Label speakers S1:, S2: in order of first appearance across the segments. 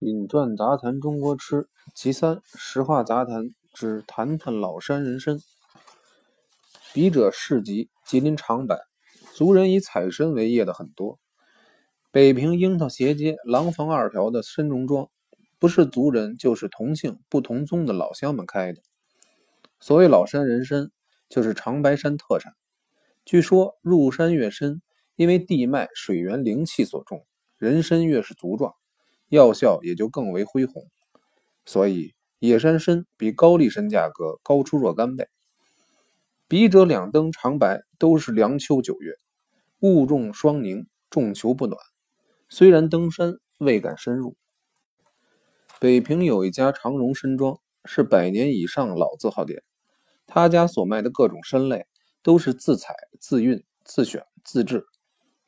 S1: 饮馔杂谈中国吃，其三实话杂谈之谈谈老山人参。笔者市集吉林长柏，族人以采参为业的很多。北平樱桃斜街廊坊二条的参荣庄，不是族人就是同姓不同宗的老乡们开的。所谓老山人参，就是长白山特产。据说入山越深，因为地脉水源灵气所重，人参越是足壮。药效也就更为恢宏，所以野山参比高丽参价格高出若干倍。笔者两登长白都是凉秋九月，雾重霜凝，重秋不暖。虽然登山未敢深入。北平有一家长荣参庄，是百年以上老字号店。他家所卖的各种参类都是自采、自运、自选、自制，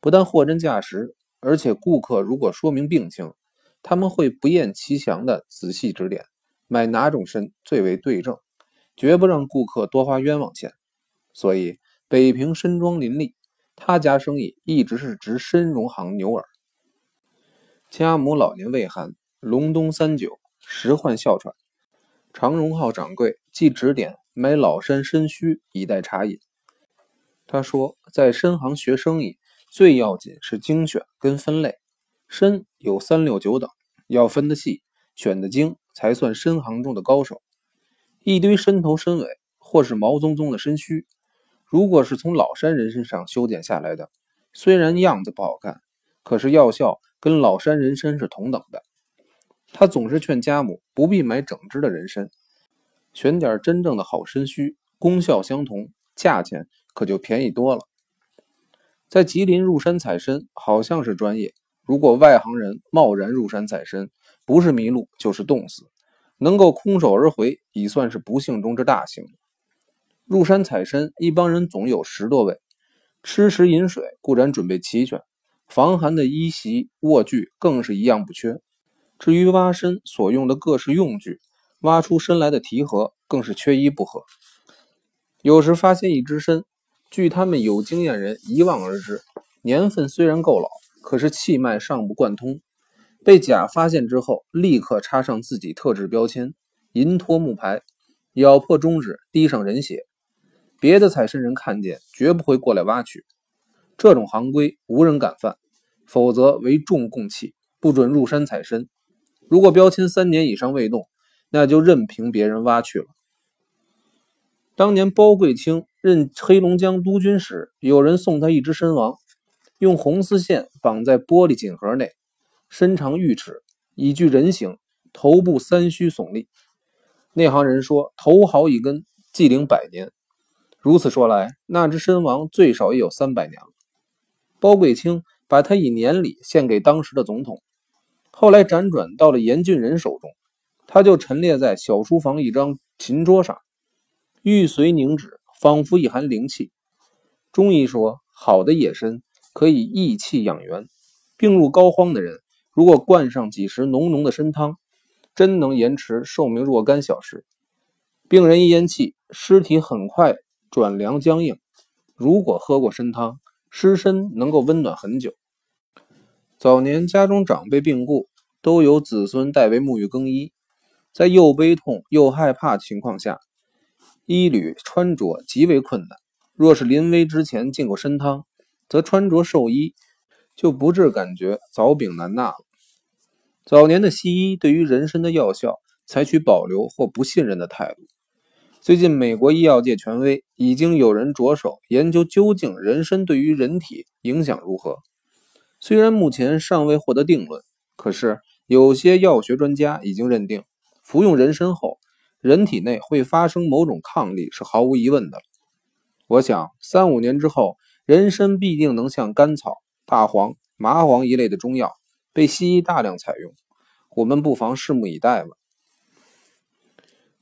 S1: 不但货真价实，而且顾客如果说明病情。他们会不厌其详地仔细指点，买哪种参最为对症，绝不让顾客多花冤枉钱。所以北平参庄林立，他家生意一直是值参荣行牛耳。家母老年胃寒，隆冬三九，时患哮喘。常荣号掌柜即指点买老山参须以待茶饮。他说，在参行学生意，最要紧是精选跟分类。参有三六九等，要分得细，选得精，才算深行中的高手。一堆参头参尾，或是毛宗宗的身须，如果是从老山人身上修剪下来的，虽然样子不好看，可是药效跟老山人参是同等的。他总是劝家母不必买整只的人参，选点真正的好参须，功效相同，价钱可就便宜多了。在吉林入山采参，好像是专业。如果外行人贸然入山采参，不是迷路就是冻死，能够空手而回，已算是不幸中之大幸。入山采参，一帮人总有十多位，吃食饮水固然准备齐全，防寒的衣席卧具更是一样不缺。至于挖参所用的各式用具，挖出参来的提盒更是缺一不可。有时发现一只参，据他们有经验人一望而知，年份虽然够老。可是气脉尚不贯通，被甲发现之后，立刻插上自己特制标签，银托木牌，咬破中指，滴上人血。别的采参人看见，绝不会过来挖取。这种行规无人敢犯，否则为重供器，不准入山采参。如果标签三年以上未动，那就任凭别人挖去了。当年包贵清任黑龙江督军时，有人送他一只参王。用红丝线绑在玻璃锦盒内，身长玉尺，已具人形，头部三须耸立。内行人说，头毫一根，纪龄百年。如此说来，那只身王最少也有三百年了。包贵清把他以年礼献给当时的总统，后来辗转到了严峻人手中，他就陈列在小书房一张琴桌上，玉髓凝脂，仿佛一含灵气。中医说，好的野参。可以益气养元，病入膏肓的人，如果灌上几时浓浓的参汤，真能延迟寿命若干小时。病人一咽气，尸体很快转凉僵硬。如果喝过参汤，尸身能够温暖很久。早年家中长辈病故，都由子孙代为沐浴更衣，在又悲痛又害怕情况下，衣履穿着极为困难。若是临危之前进过参汤，则穿着寿衣，就不致感觉早柄难纳了。早年的西医对于人参的药效采取保留或不信任的态度。最近，美国医药界权威已经有人着手研究究竟人参对于人体影响如何。虽然目前尚未获得定论，可是有些药学专家已经认定，服用人参后，人体内会发生某种抗力是毫无疑问的。我想，三五年之后。人参必定能像甘草、大黄、麻黄一类的中药被西医大量采用，我们不妨拭目以待吧。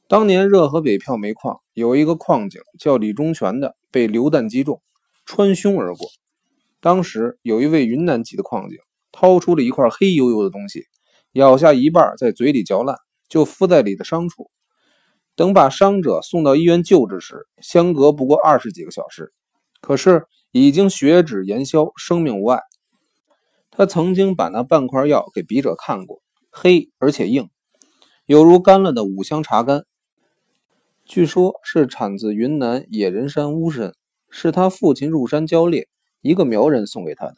S1: 当年热河北票煤矿有一个矿井叫李忠全的，被榴弹击中，穿胸而过。当时有一位云南籍的矿井掏出了一块黑油油的东西，咬下一半，在嘴里嚼烂，就敷在里的伤处。等把伤者送到医院救治时，相隔不过二十几个小时，可是。已经血脂炎消，生命无碍。他曾经把那半块药给笔者看过，黑而且硬，有如干了的五香茶干。据说，是产自云南野人山乌参，是他父亲入山交猎，一个苗人送给他的。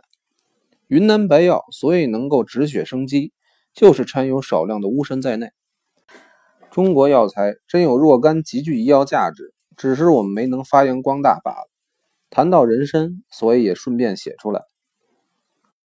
S1: 云南白药所以能够止血生肌，就是掺有少量的乌参在内。中国药材真有若干极具医药价值，只是我们没能发扬光大罢了。谈到人参，所以也顺便写出来。